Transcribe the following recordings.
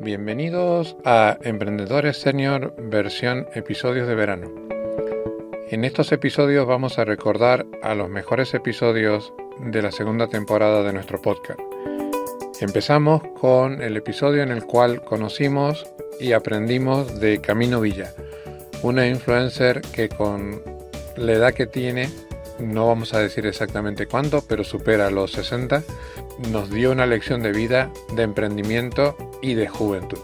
Bienvenidos a Emprendedores Senior versión episodios de verano. En estos episodios vamos a recordar a los mejores episodios de la segunda temporada de nuestro podcast. Empezamos con el episodio en el cual conocimos y aprendimos de Camino Villa, una influencer que con la edad que tiene, no vamos a decir exactamente cuánto, pero supera los 60, nos dio una lección de vida, de emprendimiento y de juventud.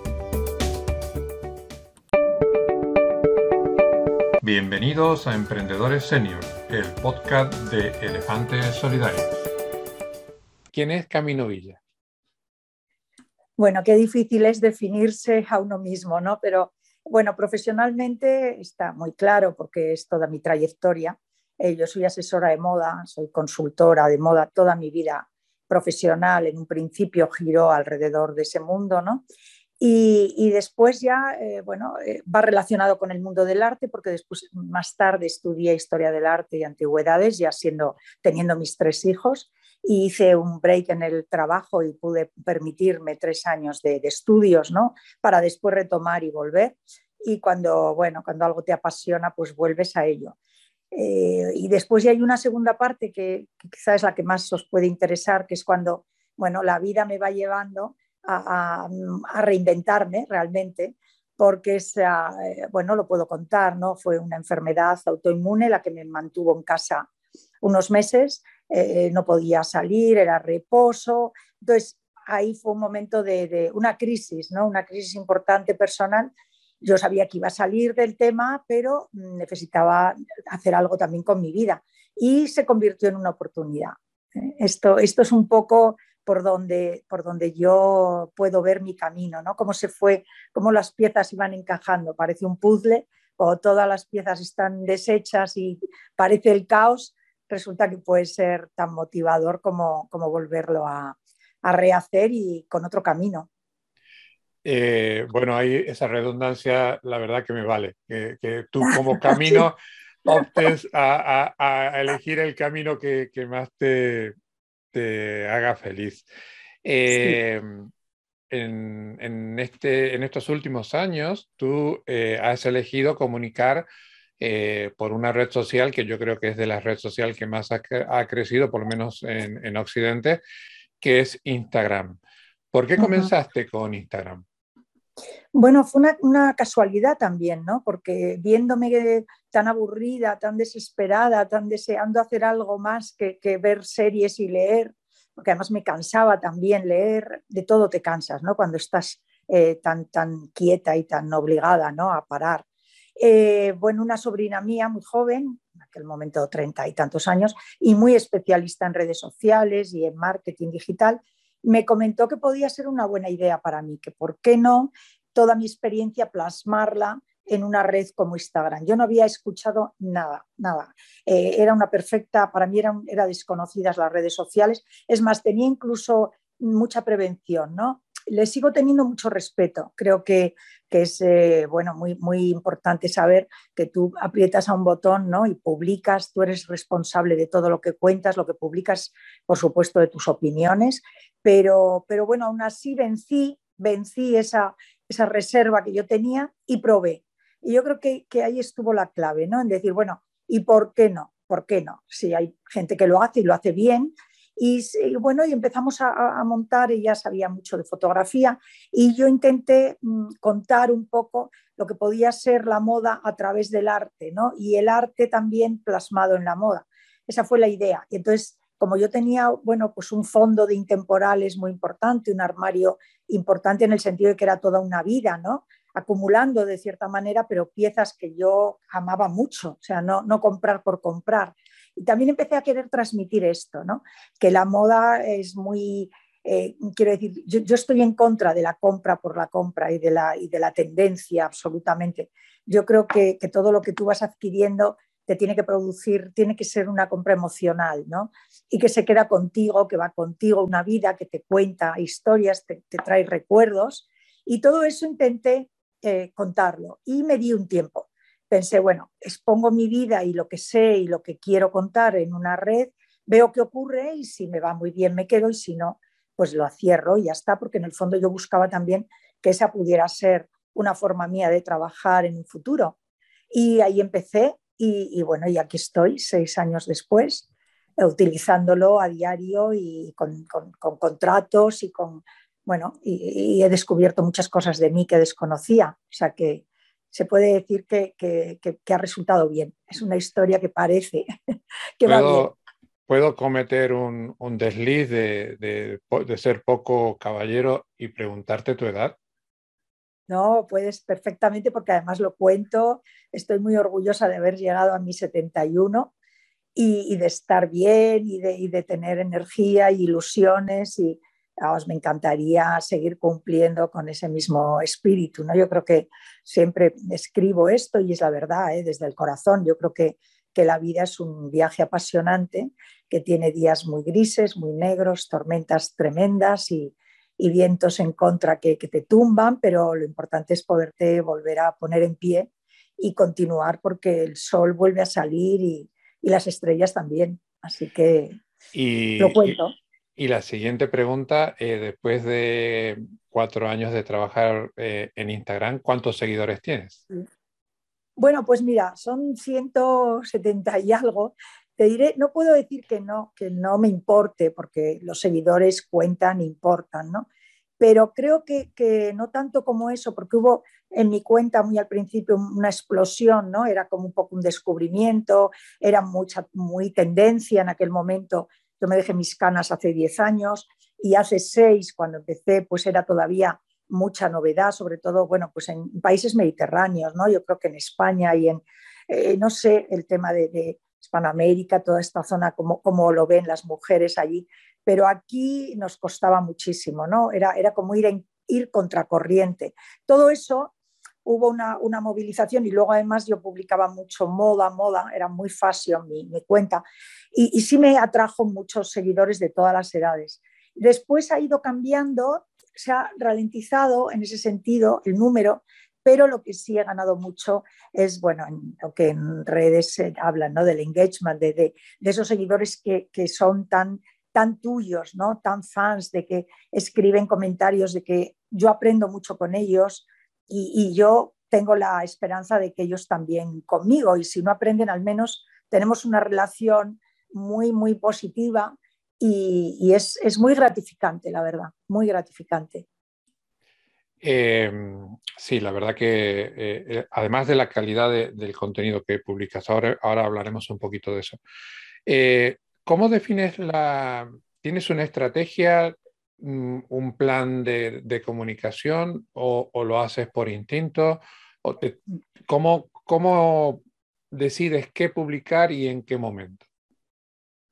Bienvenidos a Emprendedores Senior, el podcast de Elefantes Solidarios. ¿Quién es Camino Villa? Bueno, qué difícil es definirse a uno mismo, ¿no? Pero bueno, profesionalmente está muy claro porque es toda mi trayectoria. Eh, yo soy asesora de moda, soy consultora de moda toda mi vida profesional en un principio giró alrededor de ese mundo, ¿no? Y, después ya, eh, bueno, eh, va relacionado con el mundo del arte, porque después, más tarde, estudié historia del arte y antigüedades, ya siendo, teniendo mis tres hijos, y hice un break en el trabajo y pude permitirme tres años de, de estudios, ¿no? Para después retomar y volver. Y cuando, bueno, cuando algo te apasiona, pues vuelves a ello. Eh, y después ya hay una segunda parte que, quizás es la que más os puede interesar, que es cuando bueno, la vida me va llevando a, reinventarme realmente, porque esa, eh, bueno, lo puedo contar, ¿no? Fue una enfermedad autoinmune la que me mantuvo en casa unos meses, eh, no podía salir, era reposo. Entonces, ahí fue un momento de, de, una crisis, ¿no? Una crisis importante personal yo sabía que iba a salir del tema, pero necesitaba hacer algo también con mi vida y se convirtió en una oportunidad. ¿eh? Esto, esto es un poco por donde, por donde yo puedo ver mi camino, ¿no? Cómo se fue, cómo las piezas iban encajando. Parece un puzzle o todas las piezas están deshechas y parece el caos. Resulta que puede ser tan motivador como, como volverlo a, a rehacer y con otro camino. Eh, bueno, ahí esa redundancia, la verdad que me vale, que, tú como camino optes a, elegir el camino que, más te, te, haga feliz. Eh, en, este, en estos últimos años, tú eh, has elegido comunicar por una red social que yo creo que es de las redes sociales que más ha, crecido, por lo menos en, en, Occidente, que es Instagram. ¿Por qué comenzaste con Instagram? Bueno, fue una, casualidad también, ¿no? Porque viéndome tan aburrida, tan desesperada, tan deseando hacer algo más que, ver series y leer, porque además me cansaba también leer, de todo te cansas, ¿no? Cuando estás eh, tan, tan quieta y tan obligada, ¿no? A parar. Eh, bueno, una sobrina mía muy joven, en aquel momento treinta y tantos años, y muy especialista en redes sociales y en marketing digital, me comentó que podía ser una buena idea para mí, que por qué no toda mi experiencia plasmarla en una red como Instagram. Yo no había escuchado nada, nada. Eh, era una perfecta, para mí eran era desconocidas las redes sociales. Es más, tenía incluso mucha prevención, ¿no? Le sigo teniendo mucho respeto. Creo que, que es eh, bueno, muy, muy importante saber que tú aprietas a un botón ¿no? y publicas, tú eres responsable de todo lo que cuentas, lo que publicas, por supuesto, de tus opiniones, pero, pero bueno, aún así vencí, vencí esa, esa reserva que yo tenía y probé. Y yo creo que, que, ahí estuvo la clave, ¿no? En decir, bueno, ¿y por qué no? ¿Por qué no? Si hay gente que lo hace y lo hace bien. Y, bueno, y empezamos a, montar, ella sabía mucho de fotografía, y yo intenté mm, contar un poco lo que podía ser la moda a través del arte, ¿no? Y el arte también plasmado en la moda. Esa fue la idea. Y entonces como yo tenía, bueno, pues un fondo de intemporales muy importante, un armario importante en el sentido de que era toda una vida, ¿no? Acumulando de cierta manera, pero piezas que yo amaba mucho, o sea, no, no comprar por comprar. Y también empecé a querer transmitir esto, ¿no? Que la moda es muy, eh, quiero decir, yo, estoy en contra de la compra por la compra y de la, y de la tendencia, absolutamente. Yo creo que, que todo lo que tú vas adquiriendo te tiene que producir, tiene que ser una compra emocional, ¿no? Y que se queda contigo, que va contigo una vida, que te cuenta historias, te, trae recuerdos. Y todo eso intenté eh, contarlo y me di un tiempo. Pensé, bueno, expongo mi vida y lo que sé y lo que quiero contar en una red, veo qué ocurre y si me va muy bien me quedo y si no, pues lo cierro y ya está, porque en el fondo yo buscaba también que esa pudiera ser una forma mía de trabajar en un futuro. Y ahí empecé y, bueno, y aquí estoy seis años después, utilizándolo a diario y con, contratos y con, bueno, y, he descubierto muchas cosas de mí que desconocía. O sea que se puede decir que, ha resultado bien. Es una historia que parece que va bien. ¿Puedo cometer un, desliz de, de, ser poco caballero y preguntarte tu edad? No, puedes perfectamente porque además lo cuento. Estoy muy orgullosa de haber llegado a mi 71 y, de estar bien y de, de tener energía y ilusiones y me encantaría seguir cumpliendo con ese mismo espíritu. ¿no? Yo creo que siempre escribo esto y es la verdad, ¿eh? desde el corazón. Yo creo que, que la vida es un viaje apasionante que tiene días muy grises, muy negros, tormentas tremendas y, y vientos en contra que, que, te tumban, pero lo importante es poderte volver a poner en pie y continuar porque el sol vuelve a salir y, y las estrellas también. Así que y, lo cuento. Y, la siguiente pregunta, eh, después de cuatro años de trabajar eh, en Instagram, ¿cuántos seguidores tienes? Bueno, pues mira, son 170 y algo, te diré, no puedo decir que no, que no me importe, porque los seguidores cuentan, importan, ¿no? Pero creo que, que, no tanto como eso, porque hubo en mi cuenta muy al principio una explosión, ¿no? Era como un poco un descubrimiento, era mucha, muy tendencia en aquel momento. Yo me dejé mis canas hace 10 años y hace 6, cuando empecé, pues era todavía mucha novedad, sobre todo, bueno, pues en países mediterráneos, ¿no? Yo creo que en España y en, eh, no sé, el tema de Hispanoamérica, toda esta zona, como, como lo ven las mujeres allí, pero aquí nos costaba muchísimo, ¿no? Era, era como ir, en, ir contracorriente. Todo eso hubo una, una, movilización y luego además yo publicaba mucho moda, moda, era muy fashion mi, mi cuenta y, y, sí me atrajo muchos seguidores de todas las edades. Después ha ido cambiando, se ha ralentizado en ese sentido el número, pero lo que sí he ganado mucho es, bueno, lo que en redes se hablan, ¿no? Del engagement, de, de, esos seguidores que, que, son tan, tan tuyos, ¿no? Tan fans, de que escriben comentarios, de que yo aprendo mucho con ellos y, yo tengo la esperanza de que ellos también conmigo y si no aprenden al menos tenemos una relación muy, muy positiva y, es, es muy gratificante, la verdad, muy gratificante. Eh, sí, la verdad que eh, eh, además de la calidad de, del contenido que publicas, ahora, ahora hablaremos un poquito de eso. Eh, ¿Cómo defines la... ¿Tienes una estrategia, un plan de, de comunicación o, o, lo haces por instinto? O te, ¿cómo, ¿Cómo decides qué publicar y en qué momento?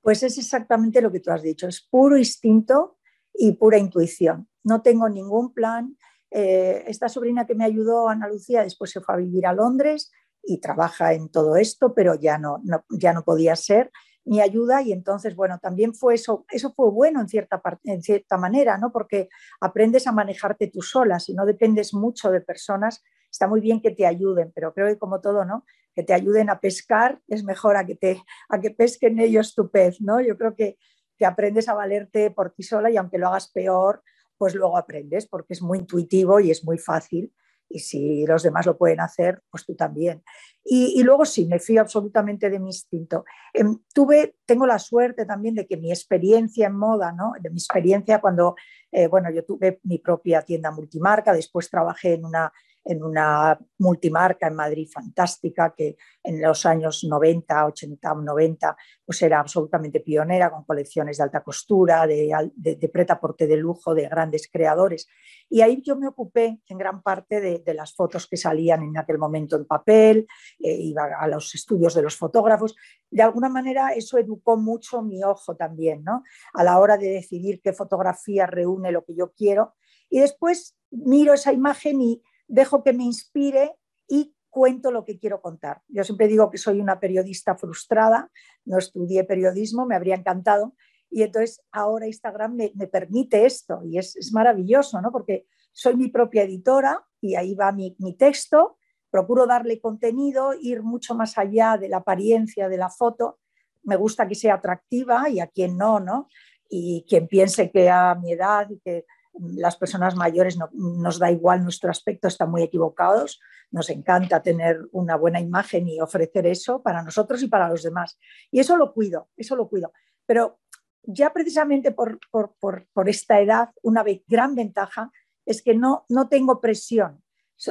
Pues es exactamente lo que tú has dicho, es puro instinto y pura intuición. No tengo ningún plan, eh, esta sobrina que me ayudó, Ana Lucía, después se fue a vivir a Londres y trabaja en todo esto, pero ya no, no, ya no podía ser mi ayuda y entonces, bueno, también fue eso, eso fue bueno en cierta, en cierta manera, ¿no? Porque aprendes a manejarte tú sola, si no dependes mucho de personas, está muy bien que te ayuden, pero creo que como todo, ¿no? Que te ayuden a pescar es mejor a que, te, a que pesquen ellos tu pez, ¿no? Yo creo que, que aprendes a valerte por ti sola y aunque lo hagas peor, pues luego aprendes porque es muy intuitivo y es muy fácil. Y si los demás lo pueden hacer, pues tú también. Y, luego sí, me fío absolutamente de mi instinto. Eh, tuve, tengo la suerte también de que mi experiencia en moda, ¿no? de mi experiencia cuando, eh, bueno, yo tuve mi propia tienda multimarca, después trabajé en una en una multimarca en Madrid fantástica que en los años 90, 80, 90 pues era absolutamente pionera con colecciones de alta costura, de, de, de preta porte de lujo, de grandes creadores. Y ahí yo me ocupé en gran parte de, de las fotos que salían en aquel momento en papel, eh, iba a los estudios de los fotógrafos. De alguna manera eso educó mucho mi ojo también, ¿no? A la hora de decidir qué fotografía reúne lo que yo quiero. Y después miro esa imagen y dejo que me inspire y cuento lo que quiero contar. Yo siempre digo que soy una periodista frustrada, no estudié periodismo, me habría encantado, y entonces ahora Instagram me, permite esto y es, es, maravilloso, ¿no? Porque soy mi propia editora y ahí va mi, mi texto, procuro darle contenido, ir mucho más allá de la apariencia de la foto, me gusta que sea atractiva y a quien no, ¿no? Y quien piense que a mi edad y que las personas mayores no, nos da igual nuestro aspecto, están muy equivocados. Nos encanta tener una buena imagen y ofrecer eso para nosotros y para los demás. Y eso lo cuido, eso lo cuido. Pero ya precisamente por, por, esta edad, una gran ventaja es que no, no tengo presión,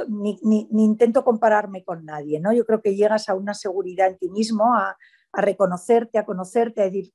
ni, ni, intento compararme con nadie. ¿no? Yo creo que llegas a una seguridad en ti mismo, a, a reconocerte, a conocerte, a decir,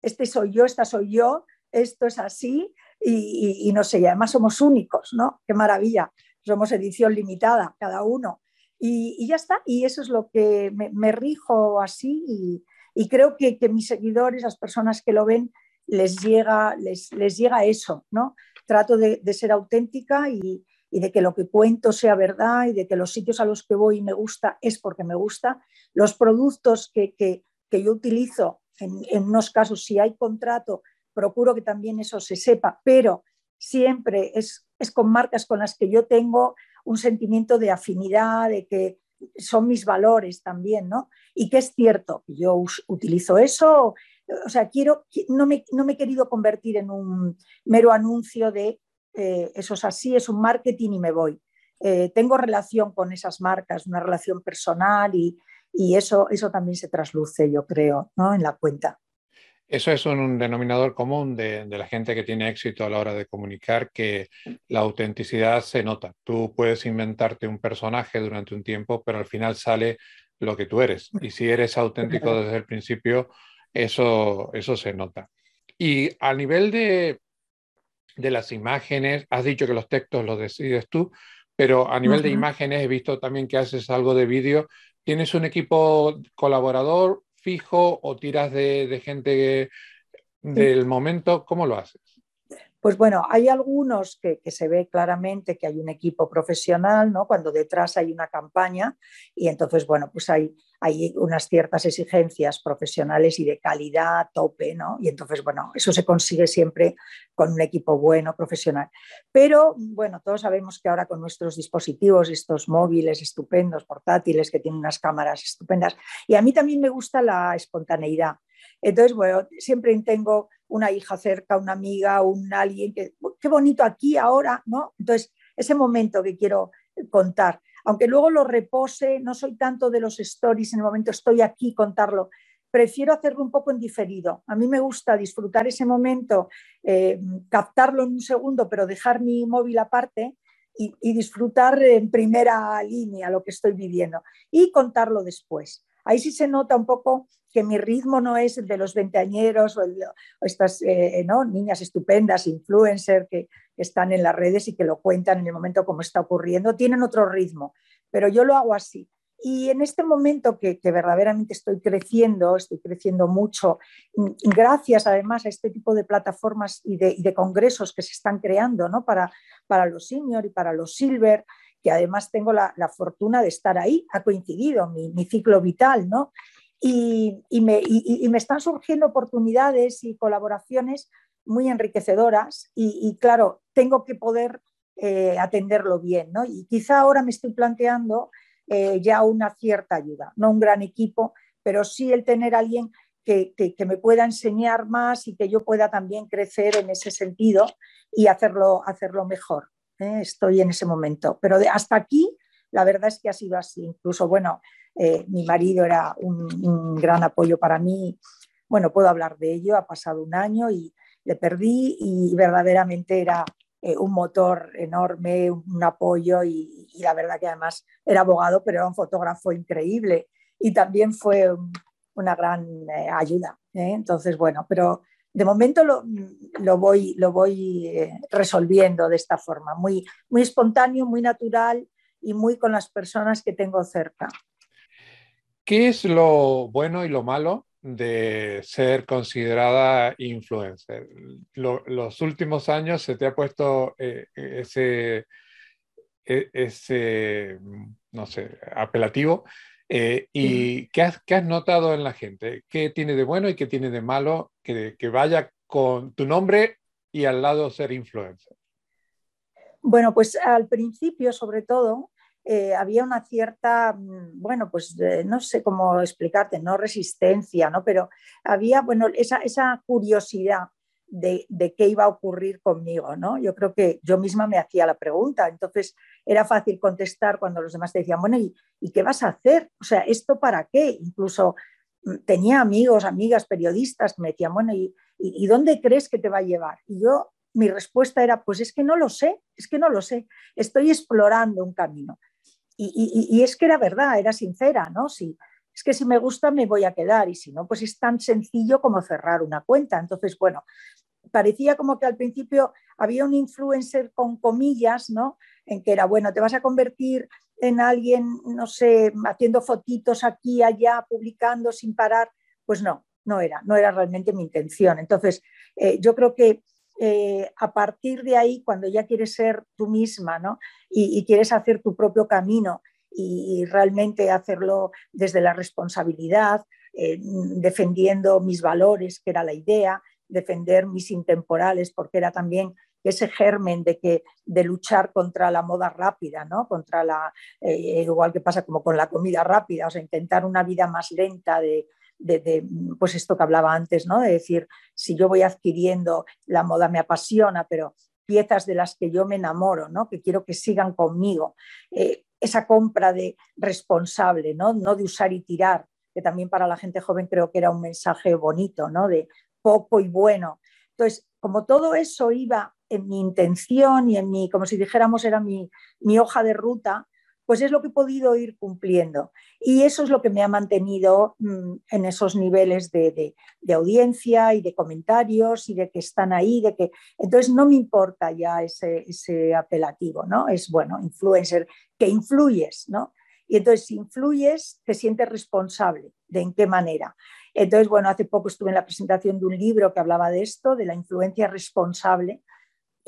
este soy yo, esta soy yo, esto es así y, no sé, y además somos únicos, ¿no? Qué maravilla, somos edición limitada cada uno. Y, ya está, y eso es lo que me, rijo así y, creo que, mis seguidores, las personas que lo ven, les llega, les, les llega eso, ¿no? Trato de, ser auténtica y, de que lo que cuento sea verdad y de que los sitios a los que voy me gusta es porque me gusta. Los productos que, que, yo utilizo, en, en, unos casos, si hay contrato, procuro que también eso se sepa, pero siempre es, es con marcas con las que yo tengo un sentimiento de afinidad, de que son mis valores también, ¿no? Y que es cierto, yo utilizo eso, o sea, quiero, no me, no me he querido convertir en un mero anuncio de eh, eso es así, es un marketing y me voy. Eh, tengo relación con esas marcas, una relación personal y, y, eso, eso también se trasluce, yo creo, ¿no? en la cuenta. Eso es un denominador común de, la gente que tiene éxito a la hora de comunicar, que la autenticidad se nota. Tú puedes inventarte un personaje durante un tiempo, pero al final sale lo que tú eres. Y si eres auténtico desde el principio, eso, eso se nota. Y a nivel de, de las imágenes, has dicho que los textos los decides tú, pero a nivel de imágenes he visto también que haces algo de vídeo. ¿Tienes un equipo colaborador fijo o tiras de, gente del momento? ¿Cómo lo haces? Pues bueno, hay algunos que, se ve claramente que hay un equipo profesional, ¿no? Cuando detrás hay una campaña y entonces, bueno, pues hay, unas ciertas exigencias profesionales y de calidad tope, ¿no? Y entonces, bueno, eso se consigue siempre con un equipo bueno, profesional. Pero, bueno, todos sabemos que ahora con nuestros dispositivos, estos móviles estupendos, portátiles, que tienen unas cámaras estupendas, y a mí también me gusta la espontaneidad. Entonces, bueno, siempre tengo una hija cerca, una amiga, un alguien que, qué bonito aquí ahora, ¿no? Entonces, ese momento que quiero contar, aunque luego lo repose, no soy tanto de los stories en el momento, estoy aquí, contarlo, prefiero hacerlo un poco en diferido. A mí me gusta disfrutar ese momento, eh, captarlo en un segundo, pero dejar mi móvil aparte y, disfrutar en primera línea lo que estoy viviendo y contarlo después. Ahí sí se nota un poco que mi ritmo no es el de los veinteañeros o, estas eh, niñas estupendas, influencers que, están en las redes y que lo cuentan en el momento como está ocurriendo, tienen otro ritmo, pero yo lo hago así. Y en este momento que, verdaderamente estoy creciendo, estoy creciendo mucho, gracias además a este tipo de plataformas y de, congresos que se están creando ¿no? para, para los senior y para los silver, que además tengo la, fortuna de estar ahí, ha coincidido mi, ciclo vital, ¿no? y, me, están surgiendo oportunidades y colaboraciones muy enriquecedoras y, claro, tengo que poder eh, atenderlo bien, ¿no? Y quizá ahora me estoy planteando eh, ya una cierta ayuda, no un gran equipo, pero sí el tener a alguien que, me pueda enseñar más y que yo pueda también crecer en ese sentido y hacerlo, hacerlo mejor. ¿Eh? Estoy en ese momento. Pero hasta aquí, la verdad es que ha sido así. Incluso, bueno, eh, mi marido era un, gran apoyo para mí. Bueno, puedo hablar de ello, ha pasado un año y le perdí y verdaderamente era eh, un motor enorme, un apoyo y, la verdad que además era abogado, pero era un fotógrafo increíble y también fue una gran ayuda. Entonces, bueno, pero de momento lo, voy, lo voy resolviendo de esta forma, muy, muy espontáneo, muy natural y muy con las personas que tengo cerca. ¿Qué es lo bueno y lo malo de ser considerada influencer? los últimos años se te ha puesto eh, ese, e, ese, no sé, apelativo. Eh, ¿Y qué has, has, notado en la gente? ¿Qué tiene de bueno y qué tiene de malo que, que vaya con tu nombre y al lado ser influencer? Bueno, pues al principio, sobre todo, eh, había una cierta, mm, bueno, pues no sé cómo explicarte, no resistencia, ¿no? Pero había, bueno, esa, esa curiosidad de, qué iba a ocurrir conmigo, ¿no? Yo creo que yo misma me hacía la pregunta, entonces era fácil contestar cuando los demás te decían, bueno, ¿y, qué vas a hacer? O sea, ¿esto para qué? Incluso mm, tenía amigos, amigas, periodistas que me decían, bueno, ¿y, y dónde crees que te va a llevar? Y yo, mi respuesta era, pues es que no lo sé, es que no lo sé, estoy explorando un camino. Y, es que era verdad, era sincera, ¿no? Si, es que si me gusta me voy a quedar y si no, pues es tan sencillo como cerrar una cuenta. Entonces, bueno, parecía como que al principio había un influencer con comillas, ¿no? En que era, bueno, te vas a convertir en alguien, no sé, haciendo fotitos aquí, allá, publicando sin parar. Pues no, no era, no era realmente mi intención. Entonces, eh, yo creo que eh, a partir de ahí, cuando ya quieres ser tú misma ¿no? y, quieres hacer tu propio camino y, realmente hacerlo desde la responsabilidad, eh, defendiendo mis valores, que era la idea, defender mis intemporales, porque era también ese germen de, que, de luchar contra la moda rápida, ¿no? contra la, eh, igual que pasa como con la comida rápida, o sea, intentar una vida más lenta, de, de, pues esto que hablaba antes, ¿no? de decir, si yo voy adquiriendo, la moda me apasiona, pero piezas de las que yo me enamoro, ¿no? que quiero que sigan conmigo. Eh, esa compra de responsable, ¿no? no de usar y tirar, que también para la gente joven creo que era un mensaje bonito, ¿no? de poco y bueno. Entonces, como todo eso iba en mi intención y en mi, como si dijéramos, era mi, mi hoja de ruta, pues es lo que he podido ir cumpliendo. Y eso es lo que me ha mantenido mm, en esos niveles de, audiencia y de comentarios y de que están ahí, de que entonces no me importa ya ese, apelativo, ¿no? Es bueno, influencer, que influyes, ¿no? Y entonces si influyes, te sientes responsable. ¿De en qué manera? Entonces, bueno, hace poco estuve en la presentación de un libro que hablaba de esto, de la influencia responsable,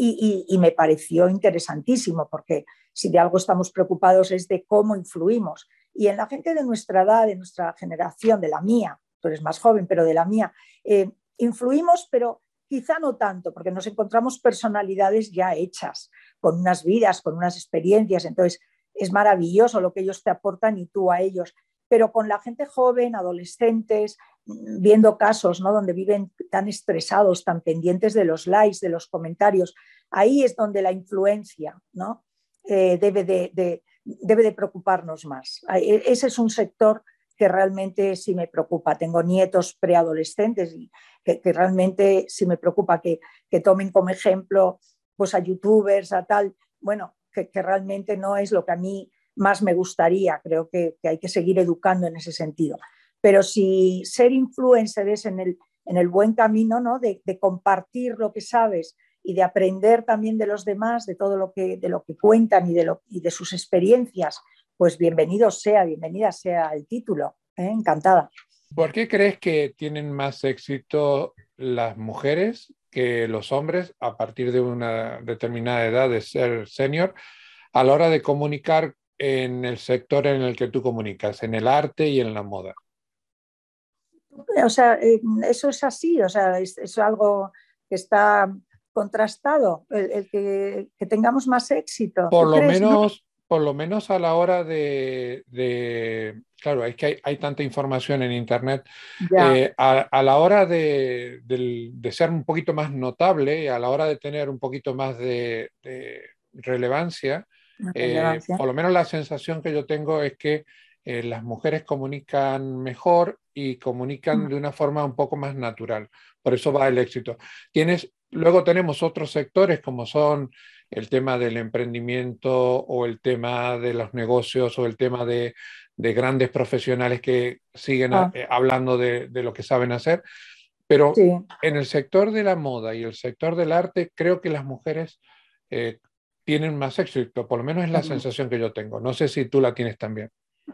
y, me pareció interesantísimo, porque si de algo estamos preocupados es de cómo influimos. Y en la gente de nuestra edad, de nuestra generación, de la mía, tú eres más joven, pero de la mía, eh, influimos, pero quizá no tanto, porque nos encontramos personalidades ya hechas, con unas vidas, con unas experiencias. Entonces, es maravilloso lo que ellos te aportan y tú a ellos. Pero con la gente joven, adolescentes, viendo casos ¿no? donde viven tan estresados, tan pendientes de los likes, de los comentarios, ahí es donde la influencia ¿no? Eh, debe, de, debe de preocuparnos más. E, ese es un sector que realmente sí me preocupa. Tengo nietos preadolescentes y que, realmente sí me preocupa que, tomen como ejemplo pues, a youtubers, a tal, bueno, que, realmente no es lo que a mí más me gustaría. Creo que, hay que seguir educando en ese sentido. Pero si ser influencer es en el, en el buen camino, ¿no? De, compartir lo que sabes y de aprender también de los demás, de todo lo que, de lo que cuentan y de, lo, y de sus experiencias, pues bienvenido sea, bienvenida sea el título. ¿eh? Encantada. ¿Por qué crees que tienen más éxito las mujeres que los hombres a partir de una determinada edad de ser senior a la hora de comunicar en el sector en el que tú comunicas, en el arte y en la moda? O sea, eh, eso es así, o sea, es, algo que está contrastado, el, que, tengamos más éxito. Por lo menos, por lo menos a la hora de, claro, es que hay, tanta información en Internet, eh, a, la hora de, ser un poquito más notable, a la hora de tener un poquito más de, relevancia, eh, por lo menos la sensación que yo tengo es que eh, las mujeres comunican mejor y comunican mm. de una forma un poco más natural. Por eso va el éxito. Tienes, luego tenemos otros sectores como son el tema del emprendimiento o el tema de los negocios o el tema de, grandes profesionales que siguen ah. eh, hablando de, lo que saben hacer. Pero en el sector de la moda y el sector del arte, creo que las mujeres eh, tienen más éxito, por lo menos es la sensación que yo tengo. No sé si tú la tienes también.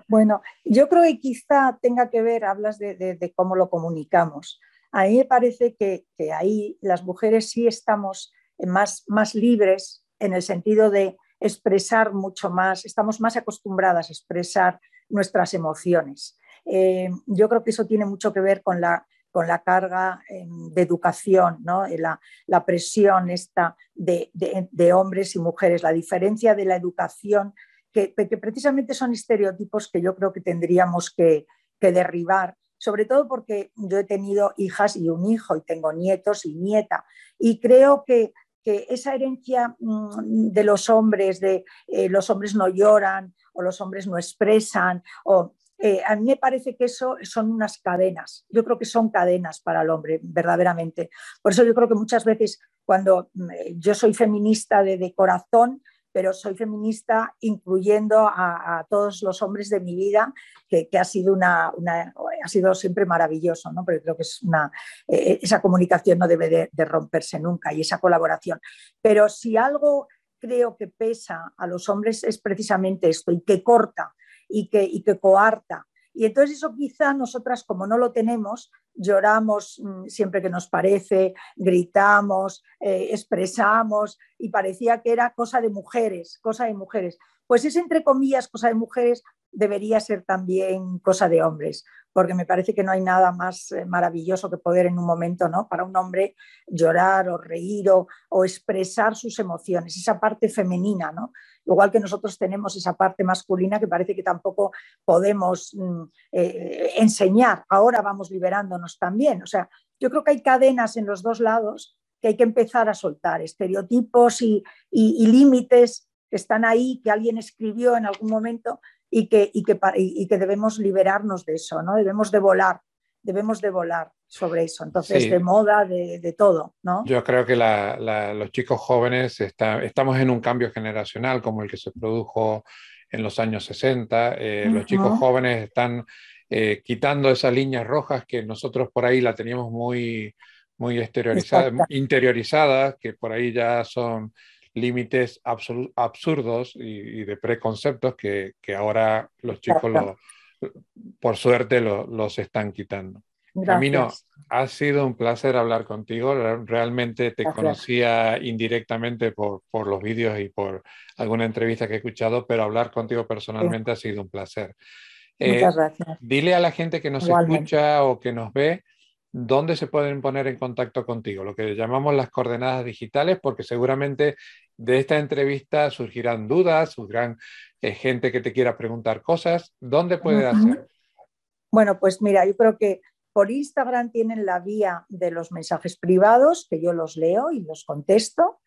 Bueno, yo creo que quizá tenga que ver, hablas de, cómo lo comunicamos. A mí me parece que, ahí las mujeres sí estamos más, más libres en el sentido de expresar mucho más, estamos más acostumbradas a expresar nuestras emociones. Eh, yo creo que eso tiene mucho que ver con la, con la carga em, de educación, ¿no? la, la, presión esta de, de, hombres y mujeres, la diferencia de la educación que, precisamente son estereotipos que yo creo que tendríamos que, derribar sobre todo porque yo he tenido hijas y un hijo y tengo nietos y nieta. Y creo que, esa herencia mm, de los hombres, de eh, los hombres no lloran o los hombres no expresan, o, eh, a mí me parece que eso son unas cadenas. Yo creo que son cadenas para el hombre, verdaderamente. Por eso yo creo que muchas veces cuando mm, yo soy feminista de corazón, pero soy feminista incluyendo a, todos los hombres de mi vida, que, ha, sido una, ha sido siempre maravilloso, ¿no? creo que es una, eh, esa comunicación no debe de, romperse nunca y esa colaboración. Pero si algo creo que pesa a los hombres es precisamente esto y que corta y que, y que coarta y entonces eso quizá nosotras, como no lo tenemos, lloramos mm, siempre que nos parece, gritamos, eh, expresamos y parecía que era cosa de mujeres, cosa de mujeres. Pues es entre comillas cosa de mujeres debería ser también cosa de hombres, porque me parece que no hay nada más eh, maravilloso que poder en un momento, ¿no? Para un hombre llorar o reír o, expresar sus emociones, esa parte femenina, ¿no? Igual que nosotros tenemos esa parte masculina que parece que tampoco podemos mm, eh, enseñar. Ahora vamos liberándonos también. O sea, yo creo que hay cadenas en los dos lados que hay que empezar a soltar, estereotipos y límites que están ahí, que alguien escribió en algún momento y que, y que, y que debemos liberarnos de eso, ¿no? Debemos de volar, debemos de volar sobre eso. Entonces, de moda, de, de, todo, ¿no? Yo creo que la, los chicos jóvenes está, estamos en un cambio generacional como el que se produjo en los años 60. Eh, los chicos jóvenes están eh, quitando esas líneas rojas que nosotros por ahí la teníamos muy, muy exteriorizadas, interiorizadas, que por ahí ya son límites absurdos y, de preconceptos que, ahora los chicos, por suerte, los están quitando. Camino, ha sido un placer hablar contigo. Realmente te conocía indirectamente por, los vídeos y por alguna entrevista que he escuchado, pero hablar contigo personalmente ha sido un placer. Muchas eh, gracias. Dile a la gente que nos escucha o que nos ve dónde se pueden poner en contacto contigo, lo que llamamos las coordenadas digitales, porque seguramente de esta entrevista surgirán dudas, surgirán eh, gente que te quiera preguntar cosas. ¿Dónde puede hacer? Bueno, pues mira, yo creo que por Instagram tienen la vía de los mensajes privados, que yo los leo y los contesto.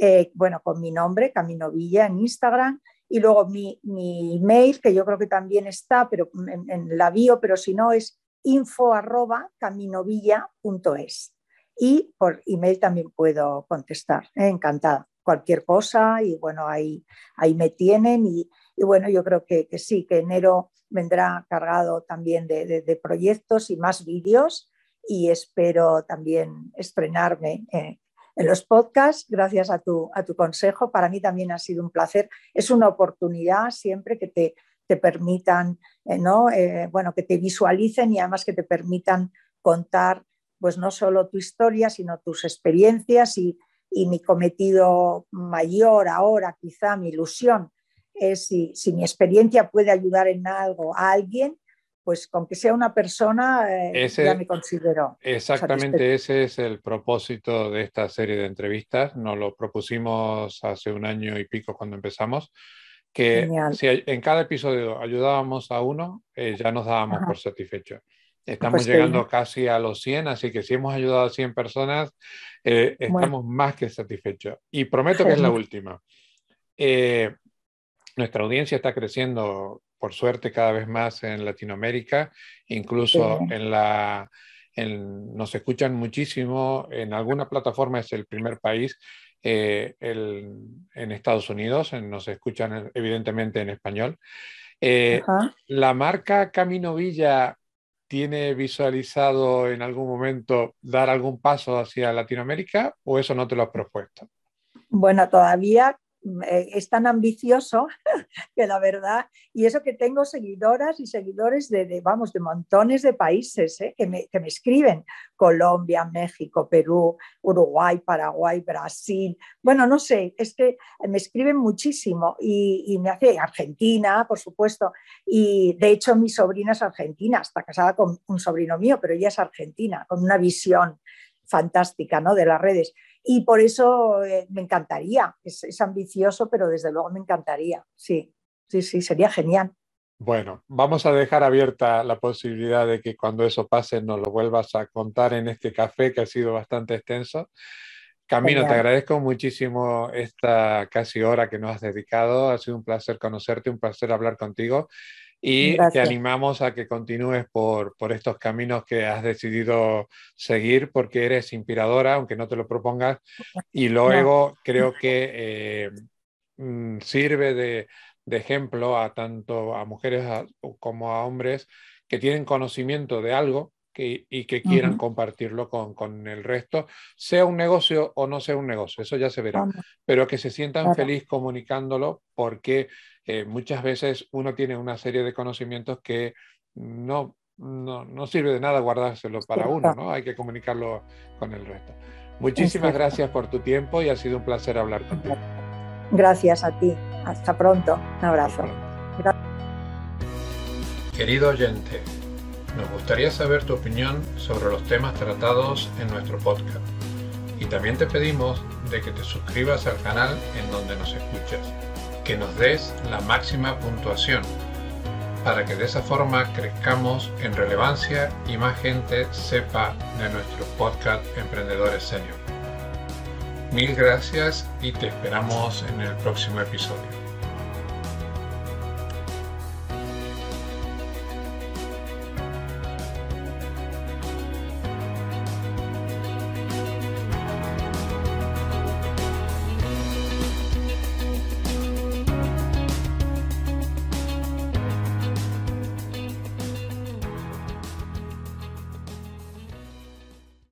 Eh, bueno, con mi nombre, Camino Villa, en Instagram. Y luego mi, mi email, que yo creo que también está pero en, en la bio, pero si no es info arroba caminovilla.es. Y por email también puedo contestar, ¿eh? encantada. Cualquier cosa y bueno, ahí, ahí me tienen y, bueno, yo creo que, sí, que enero vendrá cargado también de, proyectos y más vídeos y espero también estrenarme eh, en los podcasts gracias a tu, a tu consejo. Para mí también ha sido un placer. Es una oportunidad siempre que te, te permitan, ¿no? Eh, bueno, que te visualicen y además que te permitan contar, pues no solo tu historia, sino tus experiencias y, mi cometido mayor ahora, quizá mi ilusión, es si, mi experiencia puede ayudar en algo a alguien, pues con que sea una persona, eh, ya me considero. Exactamente ese es el propósito de esta serie de entrevistas. Nos lo propusimos hace un año y pico cuando empezamos que si en cada episodio ayudábamos a uno, eh, ya nos dábamos por satisfechos. Estamos pues llegando casi a los 100, así que si hemos ayudado a 100 personas, eh, estamos más que satisfechos. Y prometo que es la última. Eh, nuestra audiencia está creciendo, por suerte, cada vez más en Latinoamérica, incluso en la... nos escuchan muchísimo, en alguna plataforma es el primer país eh, en Estados Unidos, nos escuchan evidentemente en español. Eh, ¿La marca Camino Villa tiene visualizado en algún momento dar algún paso hacia Latinoamérica o eso no te lo has propuesto? Bueno, todavía es tan ambicioso que la verdad, y eso que tengo seguidoras y seguidores de, vamos, de montones de países eh, que, me, escriben, Colombia, México, Perú, Uruguay, Paraguay, Brasil, bueno, no sé, es que me escriben muchísimo y, me hace Argentina, por supuesto, y de hecho mi sobrina es argentina, está casada con un sobrino mío, pero ella es argentina, con una visión fantástica ¿no? de las redes. Y por eso eh, me encantaría, es, ambicioso, pero desde luego me encantaría, sí, sí, sí, sería genial. Bueno, vamos a dejar abierta la posibilidad de que cuando eso pase nos lo vuelvas a contar en este café que ha sido bastante extenso. Camino, te agradezco muchísimo esta casi hora que nos has dedicado. Ha sido un placer conocerte, un placer hablar contigo y te animamos a que continúes por, por, estos caminos que has decidido seguir porque eres inspiradora, aunque no te lo propongas. Y luego creo que eh, mm, sirve de, de, ejemplo a tanto a mujeres como a hombres que tienen conocimiento de algo y que quieran compartirlo con, el resto, sea un negocio o no sea un negocio, eso ya se verá, pero que se sientan feliz comunicándolo porque eh, muchas veces uno tiene una serie de conocimientos que no, no, sirve de nada guardárselo para uno, ¿no? Hay que comunicarlo con el resto. Muchísimas gracias por tu tiempo y ha sido un placer hablar contigo. Gracias a ti. Hasta pronto. Un abrazo. Querido oyente, nos gustaría saber tu opinión sobre los temas tratados en nuestro podcast. Y también te pedimos de que te suscribas al canal en donde nos escuchas, que nos des la máxima puntuación, para que de esa forma crezcamos en relevancia y más gente sepa de nuestro podcast Emprendedores Senior. Mil gracias y te esperamos en el próximo episodio.